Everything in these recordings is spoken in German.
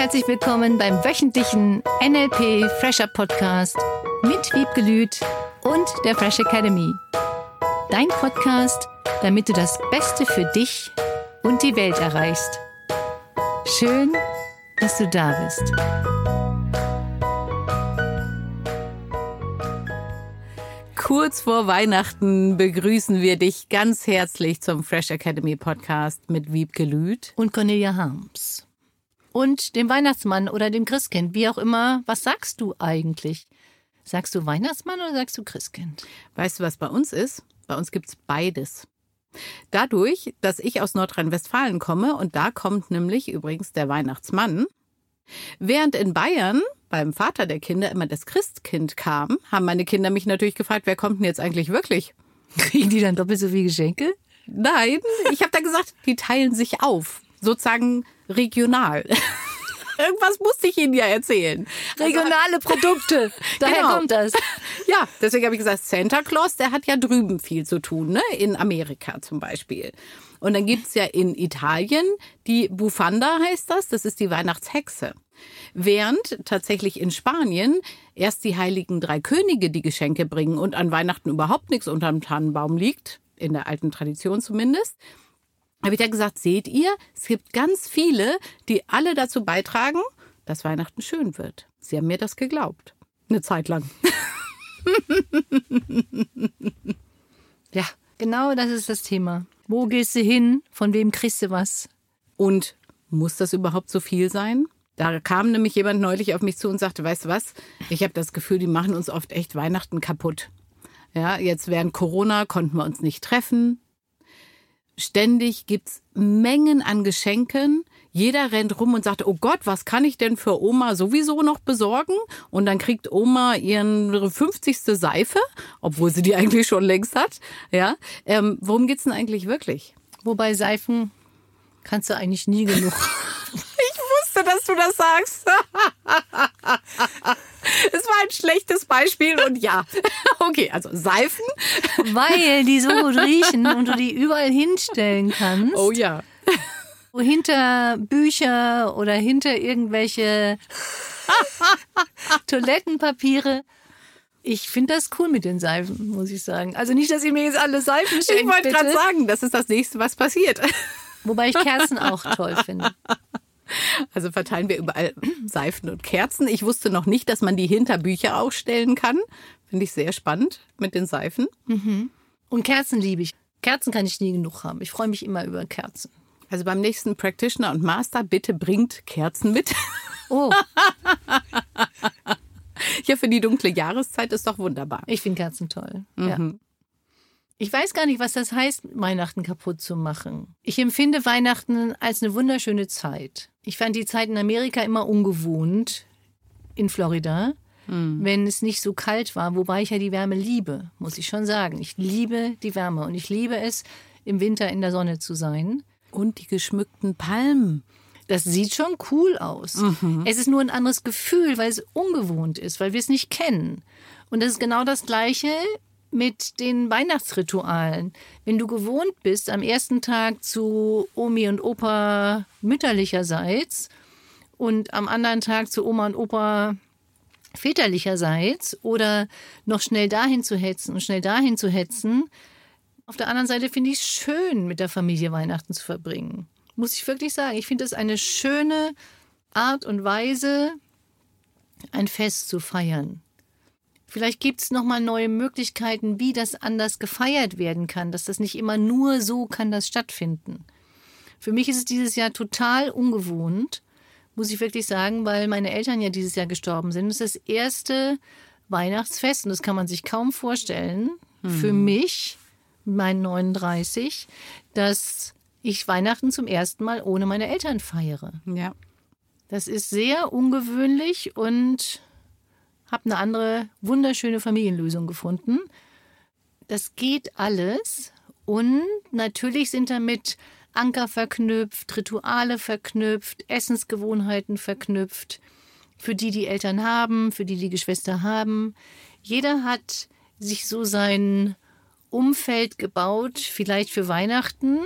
herzlich willkommen beim wöchentlichen NLP Fresher Podcast mit Wiebke Lüth und der Fresh Academy. Dein Podcast, damit du das Beste für dich und die Welt erreichst. Schön, dass du da bist. Kurz vor Weihnachten begrüßen wir dich ganz herzlich zum Fresh Academy Podcast mit Wiebke Lüth und Cornelia Harms. Und dem Weihnachtsmann oder dem Christkind, wie auch immer. Was sagst du eigentlich? Sagst du Weihnachtsmann oder sagst du Christkind? Weißt du, was bei uns ist? Bei uns gibt's beides. Dadurch, dass ich aus Nordrhein-Westfalen komme und da kommt nämlich übrigens der Weihnachtsmann, während in Bayern beim Vater der Kinder immer das Christkind kam, haben meine Kinder mich natürlich gefragt, wer kommt denn jetzt eigentlich wirklich? Kriegen die dann doppelt so viele Geschenke? Nein, ich habe da gesagt, die teilen sich auf, sozusagen regional. Irgendwas musste ich Ihnen ja erzählen. Regionale Produkte, daher Genau. kommt das. Ja, deswegen habe ich gesagt, Santa Claus, der hat ja drüben viel zu tun, ne? In Amerika zum Beispiel. Und dann gibt's ja in Italien die Bufanda heißt das, das ist die Weihnachtshexe. Während tatsächlich in Spanien erst die heiligen drei Könige die Geschenke bringen und an Weihnachten überhaupt nichts unterm Tannenbaum liegt, in der alten Tradition zumindest, habe ich ja gesagt, seht ihr, es gibt ganz viele, die alle dazu beitragen, dass Weihnachten schön wird. Sie haben mir das geglaubt. Eine Zeit lang. Ja, genau das ist das Thema. Wo gehst du hin? Von wem kriegst du was? Und muss das überhaupt so viel sein? Da kam nämlich jemand neulich auf mich zu und sagte, weißt du was, ich habe das Gefühl, die machen uns oft echt Weihnachten kaputt. Ja, jetzt während Corona konnten wir uns nicht treffen. Ständig gibt's Mengen an Geschenken. Jeder rennt rum und sagt, oh Gott, was kann ich denn für Oma sowieso noch besorgen? Und dann kriegt Oma ihren 50. Seife, obwohl sie die eigentlich schon längst hat. Ja, ähm, worum geht's denn eigentlich wirklich? Wobei Seifen kannst du eigentlich nie genug. Ich wusste, dass du das sagst. Es war ein schlechtes Beispiel und ja. Okay, also Seifen. Weil die so gut riechen und du die überall hinstellen kannst. Oh ja. hinter Bücher oder hinter irgendwelche Toilettenpapiere. Ich finde das cool mit den Seifen, muss ich sagen. Also nicht, dass ihr mir jetzt alle Seifen Ich schenkt, wollte gerade sagen, das ist das nächste, was passiert. Wobei ich Kerzen auch toll finde. Also verteilen wir überall Seifen und Kerzen. Ich wusste noch nicht, dass man die hinter Bücher aufstellen kann. Finde ich sehr spannend mit den Seifen. Und Kerzen liebe ich. Kerzen kann ich nie genug haben. Ich freue mich immer über Kerzen. Also beim nächsten Practitioner und Master bitte bringt Kerzen mit. Oh, Ja, für die dunkle Jahreszeit ist doch wunderbar. ich finde Kerzen toll. Ja. Ich weiß gar nicht, was das heißt, Weihnachten kaputt zu machen. Ich empfinde Weihnachten als eine wunderschöne Zeit. Ich fand die Zeit in Amerika immer ungewohnt, in Florida, wenn es nicht so kalt war, wobei ich ja die Wärme liebe, muss ich schon sagen. Ich liebe die Wärme und ich liebe es, im Winter in der Sonne zu sein. Und die geschmückten Palmen. Das sieht schon cool aus. Es ist nur ein anderes Gefühl, weil es ungewohnt ist, weil wir es nicht kennen. Und das ist genau das Gleiche mit den Weihnachtsritualen. Wenn du gewohnt bist, am ersten Tag zu Omi und Opa mütterlicherseits und am anderen Tag zu Oma und Opa väterlicherseits oder noch schnell dahin zu hetzen und schnell dahin zu hetzen, auf der anderen Seite finde ich es schön, mit der Familie Weihnachten zu verbringen. Muss ich wirklich sagen. Ich finde es eine schöne Art und Weise, ein Fest zu feiern. Vielleicht gibt es nochmal neue Möglichkeiten, wie das anders gefeiert werden kann, dass das nicht immer nur so kann das stattfinden. Für mich ist es dieses Jahr total ungewohnt, muss ich wirklich sagen, weil meine Eltern ja dieses Jahr gestorben sind. Es ist das erste Weihnachtsfest und das kann man sich kaum vorstellen. Für mich, mein 39, dass ich Weihnachten zum ersten Mal ohne meine Eltern feiere. Ja. Das ist sehr ungewöhnlich und habe eine andere wunderschöne Familienlösung gefunden. Das geht alles und natürlich sind damit Anker verknüpft, Rituale verknüpft, Essensgewohnheiten verknüpft, für die die Eltern haben, für die die Geschwister haben. Jeder hat sich so sein Umfeld gebaut, vielleicht für Weihnachten,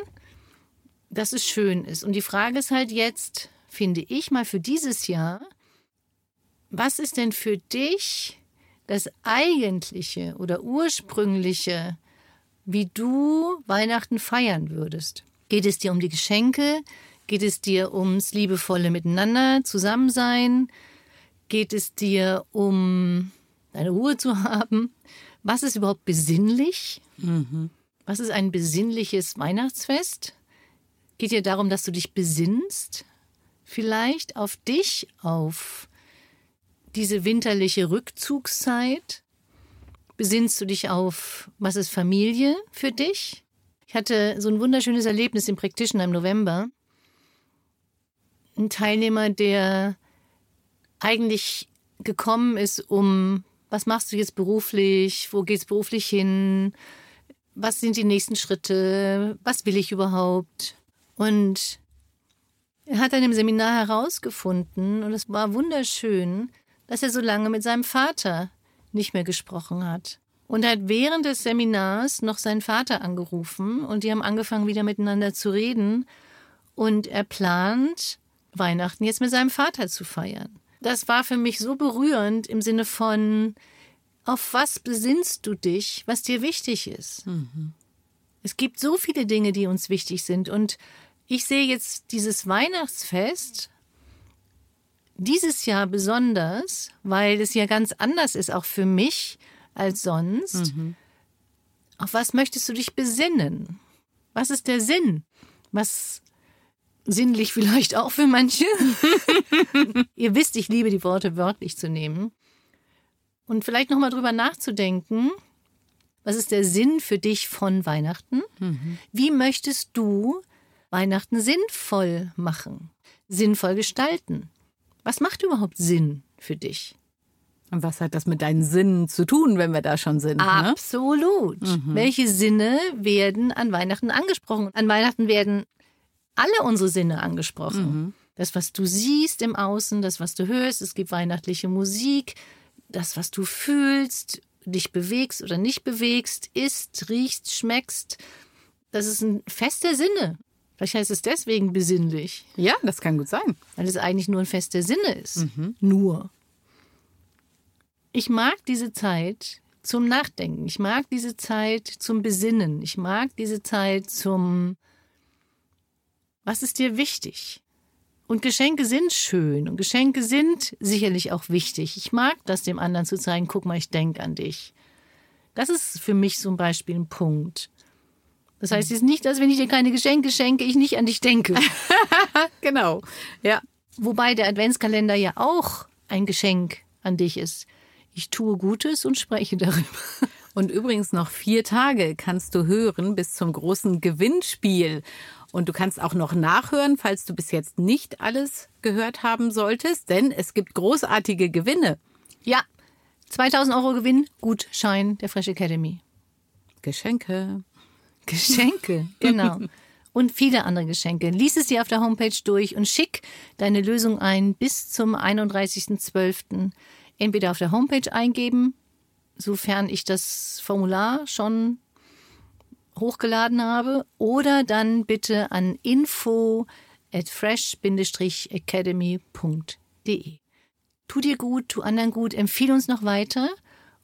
dass es schön ist. Und die Frage ist halt jetzt finde ich mal für dieses Jahr, was ist denn für dich das eigentliche oder ursprüngliche, wie du Weihnachten feiern würdest? Geht es dir um die Geschenke? Geht es dir ums liebevolle Miteinander, Zusammensein? Geht es dir um deine Ruhe zu haben? Was ist überhaupt besinnlich? Mhm. Was ist ein besinnliches Weihnachtsfest? Geht dir darum, dass du dich besinnst? Vielleicht auf dich, auf diese winterliche Rückzugszeit? Besinnst du dich auf, was ist Familie für dich? Ich hatte so ein wunderschönes Erlebnis im Practitioner im November. Ein Teilnehmer, der eigentlich gekommen ist, um, was machst du jetzt beruflich? Wo geht's beruflich hin? Was sind die nächsten Schritte? Was will ich überhaupt? Und er hat dann im Seminar herausgefunden, und es war wunderschön, dass er so lange mit seinem Vater nicht mehr gesprochen hat. Und er hat während des Seminars noch seinen Vater angerufen und die haben angefangen, wieder miteinander zu reden. Und er plant, Weihnachten jetzt mit seinem Vater zu feiern. Das war für mich so berührend im Sinne von, auf was besinnst du dich, was dir wichtig ist? Mhm. Es gibt so viele Dinge, die uns wichtig sind. Und ich sehe jetzt dieses Weihnachtsfest dieses Jahr besonders, weil es ja ganz anders ist, auch für mich als sonst. Mhm. Auf was möchtest du dich besinnen? Was ist der Sinn? Was sinnlich vielleicht auch für manche? Ihr wisst, ich liebe die Worte wörtlich zu nehmen. Und vielleicht nochmal drüber nachzudenken, was ist der Sinn für dich von Weihnachten? Mhm. Wie möchtest du Weihnachten sinnvoll machen, sinnvoll gestalten? Was macht überhaupt Sinn für dich? Und was hat das mit deinen Sinnen zu tun, wenn wir da schon sind? Ne? Absolut. Ne? Mhm. Welche Sinne werden an Weihnachten angesprochen? An Weihnachten werden alle unsere Sinne angesprochen. Mhm. Das, was du siehst im Außen, das, was du hörst, es gibt weihnachtliche Musik, das, was du fühlst, dich bewegst oder nicht bewegst, isst, riechst, schmeckst. Das ist ein Fest der Sinne. Vielleicht heißt es deswegen besinnlich. Ja, das kann gut sein. Weil es eigentlich nur ein Fest der Sinne ist. Mhm. Nur. Ich mag diese Zeit zum Nachdenken. Ich mag diese Zeit zum Besinnen. Ich mag diese Zeit zum, was ist dir wichtig? Und Geschenke sind schön und Geschenke sind sicherlich auch wichtig. Ich mag das, dem anderen zu zeigen, guck mal, ich denke an dich. Das ist für mich zum Beispiel ein Punkt. Das heißt jetzt nicht, dass wenn ich dir keine Geschenke schenke, ich nicht an dich denke. genau. Ja. Wobei der Adventskalender ja auch ein Geschenk an dich ist. Ich tue Gutes und spreche darüber. Und übrigens noch vier Tage kannst du hören bis zum großen Gewinnspiel. Und du kannst auch noch nachhören, falls du bis jetzt nicht alles gehört haben solltest, denn es gibt großartige Gewinne. Ja, 2000 Euro Gewinn, Gutschein der Fresh Academy. Geschenke. Geschenke, genau. und viele andere Geschenke. Lies es dir auf der Homepage durch und schick deine Lösung ein bis zum 31.12. Entweder auf der Homepage eingeben, sofern ich das Formular schon hochgeladen habe, oder dann bitte an info at fresh-academy.de. Tu dir gut, tu anderen gut, empfehle uns noch weiter.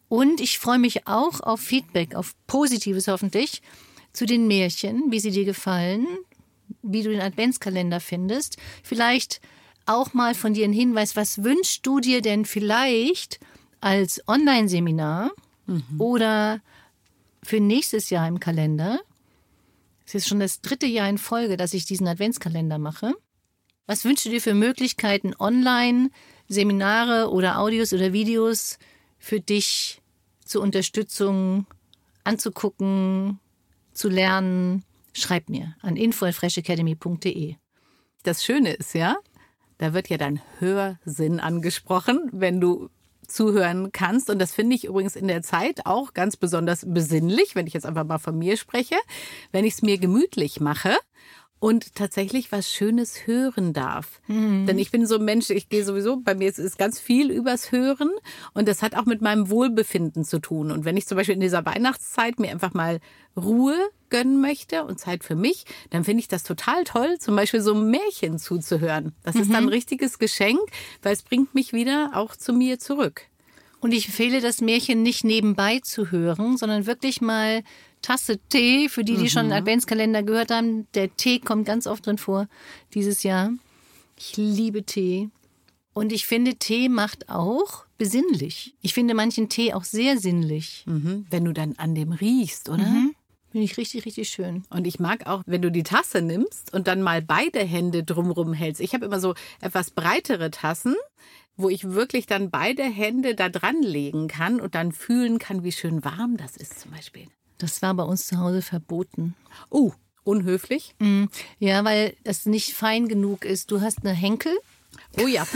Und ich freue mich auch auf Feedback, auf Positives hoffentlich zu den Märchen, wie sie dir gefallen, wie du den Adventskalender findest. Vielleicht auch mal von dir ein Hinweis, was wünschst du dir denn vielleicht als Online-Seminar mhm. oder für nächstes Jahr im Kalender? Es ist schon das dritte Jahr in Folge, dass ich diesen Adventskalender mache. Was wünschst du dir für Möglichkeiten, online Seminare oder Audios oder Videos für dich zur Unterstützung anzugucken, zu lernen, schreib mir an info@freshacademy.de. Das Schöne ist ja, da wird ja dein Hörsinn angesprochen, wenn du zuhören kannst. Und das finde ich übrigens in der Zeit auch ganz besonders besinnlich, wenn ich jetzt einfach mal von mir spreche, wenn ich es mir gemütlich mache und tatsächlich was Schönes hören darf. Mhm. Denn ich bin so ein Mensch, ich gehe sowieso, bei mir ist, ist ganz viel übers Hören und das hat auch mit meinem Wohlbefinden zu tun. Und wenn ich zum Beispiel in dieser Weihnachtszeit mir einfach mal Ruhe gönnen möchte und Zeit für mich, dann finde ich das total toll, zum Beispiel so Märchen zuzuhören. Das mhm. ist dann ein richtiges Geschenk, weil es bringt mich wieder auch zu mir zurück. Und ich empfehle das Märchen nicht nebenbei zu hören, sondern wirklich mal Tasse Tee, für die, die mhm. schon einen Adventskalender gehört haben. Der Tee kommt ganz oft drin vor dieses Jahr. Ich liebe Tee. Und ich finde, Tee macht auch besinnlich. Ich finde manchen Tee auch sehr sinnlich. Mhm. Wenn du dann an dem riechst, oder? Mhm. Finde ich richtig, richtig schön. Und ich mag auch, wenn du die Tasse nimmst und dann mal beide Hände drumrum hältst. Ich habe immer so etwas breitere Tassen, wo ich wirklich dann beide Hände da dran legen kann und dann fühlen kann, wie schön warm das ist zum Beispiel. Das war bei uns zu Hause verboten. Oh, unhöflich? Mm, ja, weil es nicht fein genug ist. Du hast eine Henkel. Oh ja.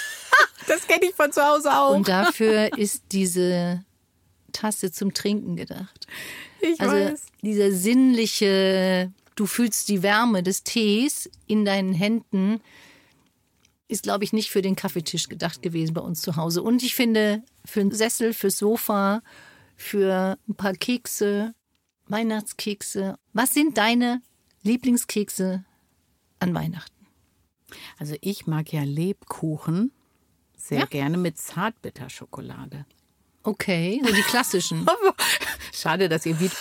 das kenne ich von zu Hause auch. Und dafür ist diese Tasse zum Trinken gedacht. Ich also weiß. dieser sinnliche, du fühlst die Wärme des Tees in deinen Händen, ist, glaube ich, nicht für den Kaffeetisch gedacht gewesen bei uns zu Hause. Und ich finde, für einen Sessel, fürs Sofa für ein paar Kekse, Weihnachtskekse. Was sind deine Lieblingskekse an Weihnachten? Also ich mag ja Lebkuchen sehr ja? gerne mit Zartbitterschokolade. Okay, so die klassischen. Schade, dass ihr Blick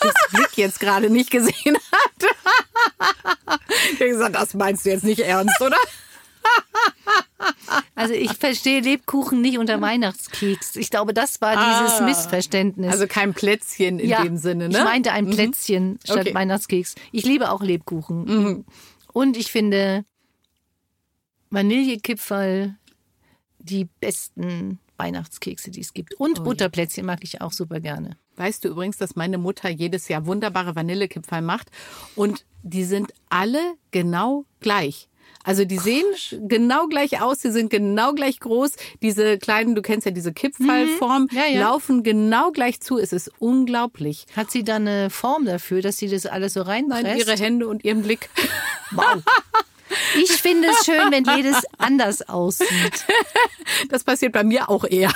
jetzt gerade nicht gesehen habt. ich habe gesagt, das meinst du jetzt nicht ernst, oder? Also ich verstehe Lebkuchen nicht unter Weihnachtskeks. Ich glaube, das war dieses ah, Missverständnis. Also kein Plätzchen in ja, dem Sinne, ne? Ich meinte ein mhm. Plätzchen mhm. statt okay. Weihnachtskeks. Ich liebe auch Lebkuchen. Mhm. Und ich finde Vanillekipferl die besten Weihnachtskekse, die es gibt. Und oh, Butterplätzchen mag ich auch super gerne. Weißt du übrigens, dass meine Mutter jedes Jahr wunderbare Vanillekipferl macht und die sind alle genau gleich. Also die sehen genau gleich aus, sie sind genau gleich groß. Diese kleinen, du kennst ja diese Kippfallform, mhm. ja, ja. laufen genau gleich zu. Es ist unglaublich. Hat sie da eine Form dafür, dass sie das alles so reinpresst? Nein, ihre Hände und ihren Blick. Wow. Ich finde es schön, wenn jedes anders aussieht. Das passiert bei mir auch eher.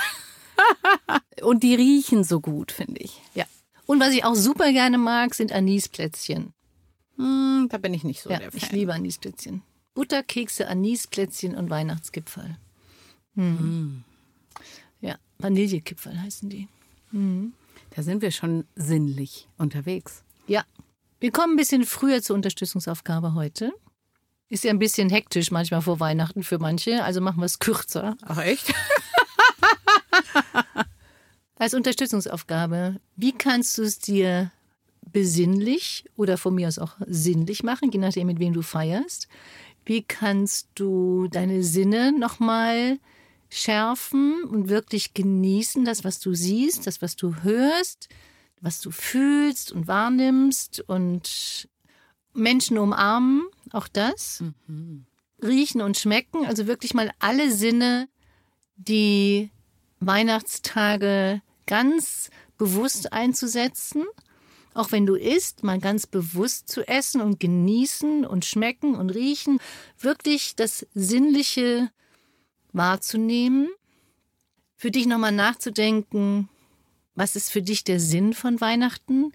Und die riechen so gut, finde ich. Ja. Und was ich auch super gerne mag, sind Anisplätzchen. Hm, da bin ich nicht so ja, der Fan. Ich liebe Anisplätzchen. Butterkekse, Anisplätzchen und Weihnachtskipferl. Hm. Mm. Ja, Vanillekipferl heißen die. Mm. Da sind wir schon sinnlich unterwegs. Ja. Wir kommen ein bisschen früher zur Unterstützungsaufgabe heute. Ist ja ein bisschen hektisch manchmal vor Weihnachten für manche, also machen wir es kürzer. Ach echt? Als Unterstützungsaufgabe, wie kannst du es dir besinnlich oder von mir aus auch sinnlich machen, je nachdem, mit wem du feierst? Wie kannst du deine Sinne nochmal schärfen und wirklich genießen, das, was du siehst, das, was du hörst, was du fühlst und wahrnimmst und Menschen umarmen, auch das. Mhm. Riechen und schmecken, also wirklich mal alle Sinne, die Weihnachtstage ganz bewusst einzusetzen auch wenn du isst, mal ganz bewusst zu essen und genießen und schmecken und riechen, wirklich das Sinnliche wahrzunehmen, für dich nochmal nachzudenken, was ist für dich der Sinn von Weihnachten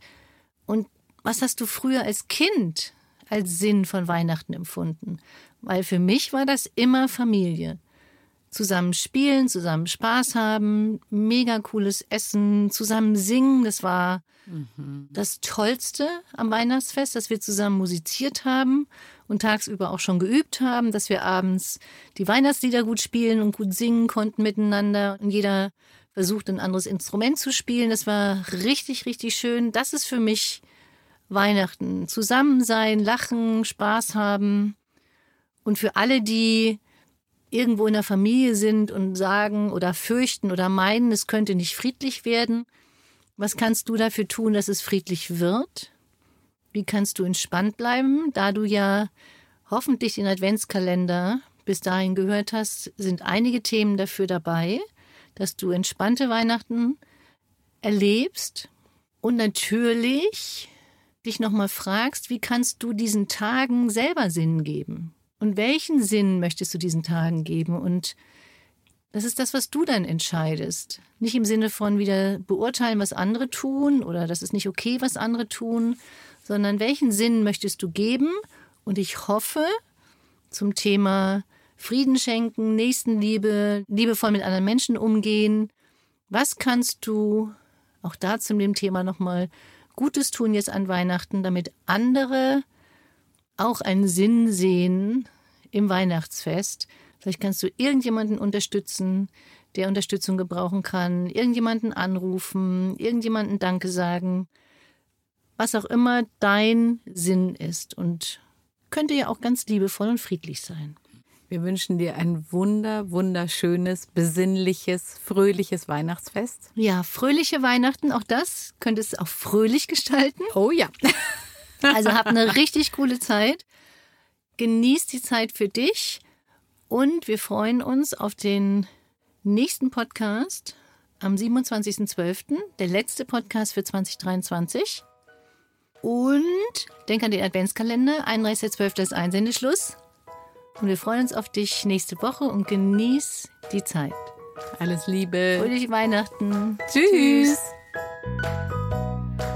und was hast du früher als Kind als Sinn von Weihnachten empfunden? Weil für mich war das immer Familie zusammen spielen, zusammen Spaß haben, mega cooles Essen, zusammen singen. Das war mhm. das Tollste am Weihnachtsfest, dass wir zusammen musiziert haben und tagsüber auch schon geübt haben, dass wir abends die Weihnachtslieder gut spielen und gut singen konnten miteinander und jeder versucht ein anderes Instrument zu spielen. Das war richtig, richtig schön. Das ist für mich Weihnachten. Zusammen sein, lachen, Spaß haben. Und für alle, die irgendwo in der Familie sind und sagen oder fürchten oder meinen, es könnte nicht friedlich werden. Was kannst du dafür tun, dass es friedlich wird? Wie kannst du entspannt bleiben, da du ja hoffentlich den Adventskalender bis dahin gehört hast, sind einige Themen dafür dabei, dass du entspannte Weihnachten erlebst. Und natürlich dich nochmal fragst, wie kannst du diesen Tagen selber Sinn geben? Und welchen Sinn möchtest du diesen Tagen geben? Und das ist das, was du dann entscheidest. Nicht im Sinne von wieder beurteilen, was andere tun oder das ist nicht okay, was andere tun, sondern welchen Sinn möchtest du geben? Und ich hoffe, zum Thema Frieden schenken, Nächstenliebe, liebevoll mit anderen Menschen umgehen. Was kannst du auch da zu dem Thema nochmal Gutes tun jetzt an Weihnachten, damit andere auch einen Sinn sehen im Weihnachtsfest? Vielleicht kannst du irgendjemanden unterstützen, der Unterstützung gebrauchen kann, irgendjemanden anrufen, irgendjemanden Danke sagen, was auch immer dein Sinn ist und könnte ja auch ganz liebevoll und friedlich sein. Wir wünschen dir ein wunder, wunderschönes, besinnliches, fröhliches Weihnachtsfest. Ja, fröhliche Weihnachten, auch das könnte es auch fröhlich gestalten. Oh ja. Also hab eine richtig coole Zeit. Genieß die Zeit für dich und wir freuen uns auf den nächsten Podcast am 27.12., der letzte Podcast für 2023. Und denk an den Adventskalender, 31.12. ist Einsendeschluss. Und wir freuen uns auf dich nächste Woche und genieß die Zeit. Alles Liebe. Fröhliche Weihnachten. Tschüss. Tschüss.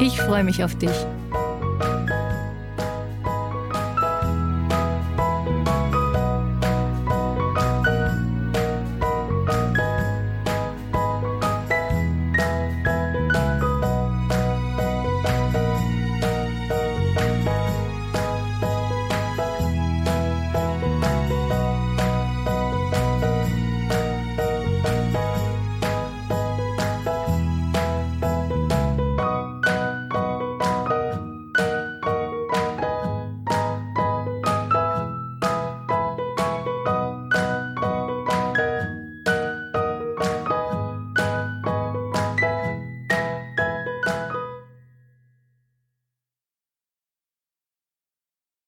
Ich freue mich auf dich.